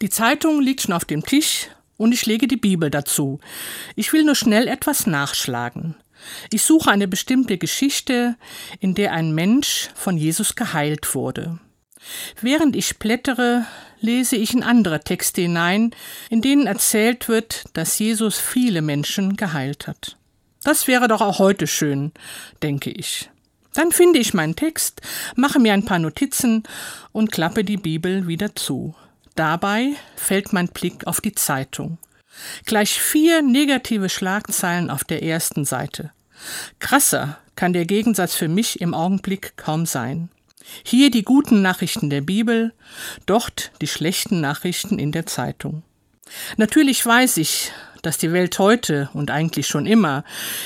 Die Zeitung liegt schon auf dem Tisch und ich lege die Bibel dazu. Ich will nur schnell etwas nachschlagen. Ich suche eine bestimmte Geschichte, in der ein Mensch von Jesus geheilt wurde. Während ich blättere, lese ich in andere Texte hinein, in denen erzählt wird, dass Jesus viele Menschen geheilt hat. Das wäre doch auch heute schön, denke ich. Dann finde ich meinen Text, mache mir ein paar Notizen und klappe die Bibel wieder zu. Dabei fällt mein Blick auf die Zeitung. Gleich vier negative Schlagzeilen auf der ersten Seite. Krasser kann der Gegensatz für mich im Augenblick kaum sein. Hier die guten Nachrichten der Bibel, dort die schlechten Nachrichten in der Zeitung. Natürlich weiß ich, dass die Welt heute und eigentlich schon immer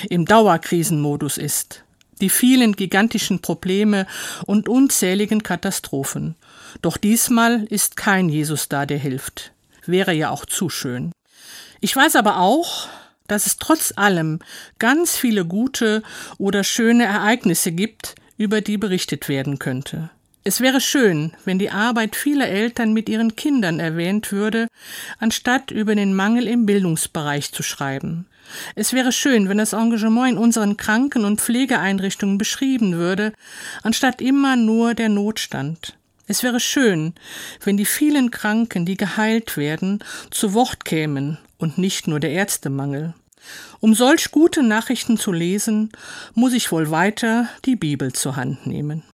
im Dauerkrisenmodus ist. Die vielen gigantischen Probleme und unzähligen Katastrophen. Doch diesmal ist kein Jesus da, der hilft. Wäre ja auch zu schön. Ich weiß aber auch, dass es trotz allem ganz viele gute oder schöne Ereignisse gibt, über die berichtet werden könnte. Es wäre schön, wenn die Arbeit vieler Eltern mit ihren Kindern erwähnt würde, anstatt über den Mangel im Bildungsbereich zu schreiben. Es wäre schön, wenn das Engagement in unseren Kranken- und Pflegeeinrichtungen beschrieben würde, anstatt immer nur der Notstand. Es wäre schön, wenn die vielen Kranken, die geheilt werden, zu Wort kämen und nicht nur der Ärztemangel. Um solch gute Nachrichten zu lesen, muss ich wohl weiter die Bibel zur Hand nehmen.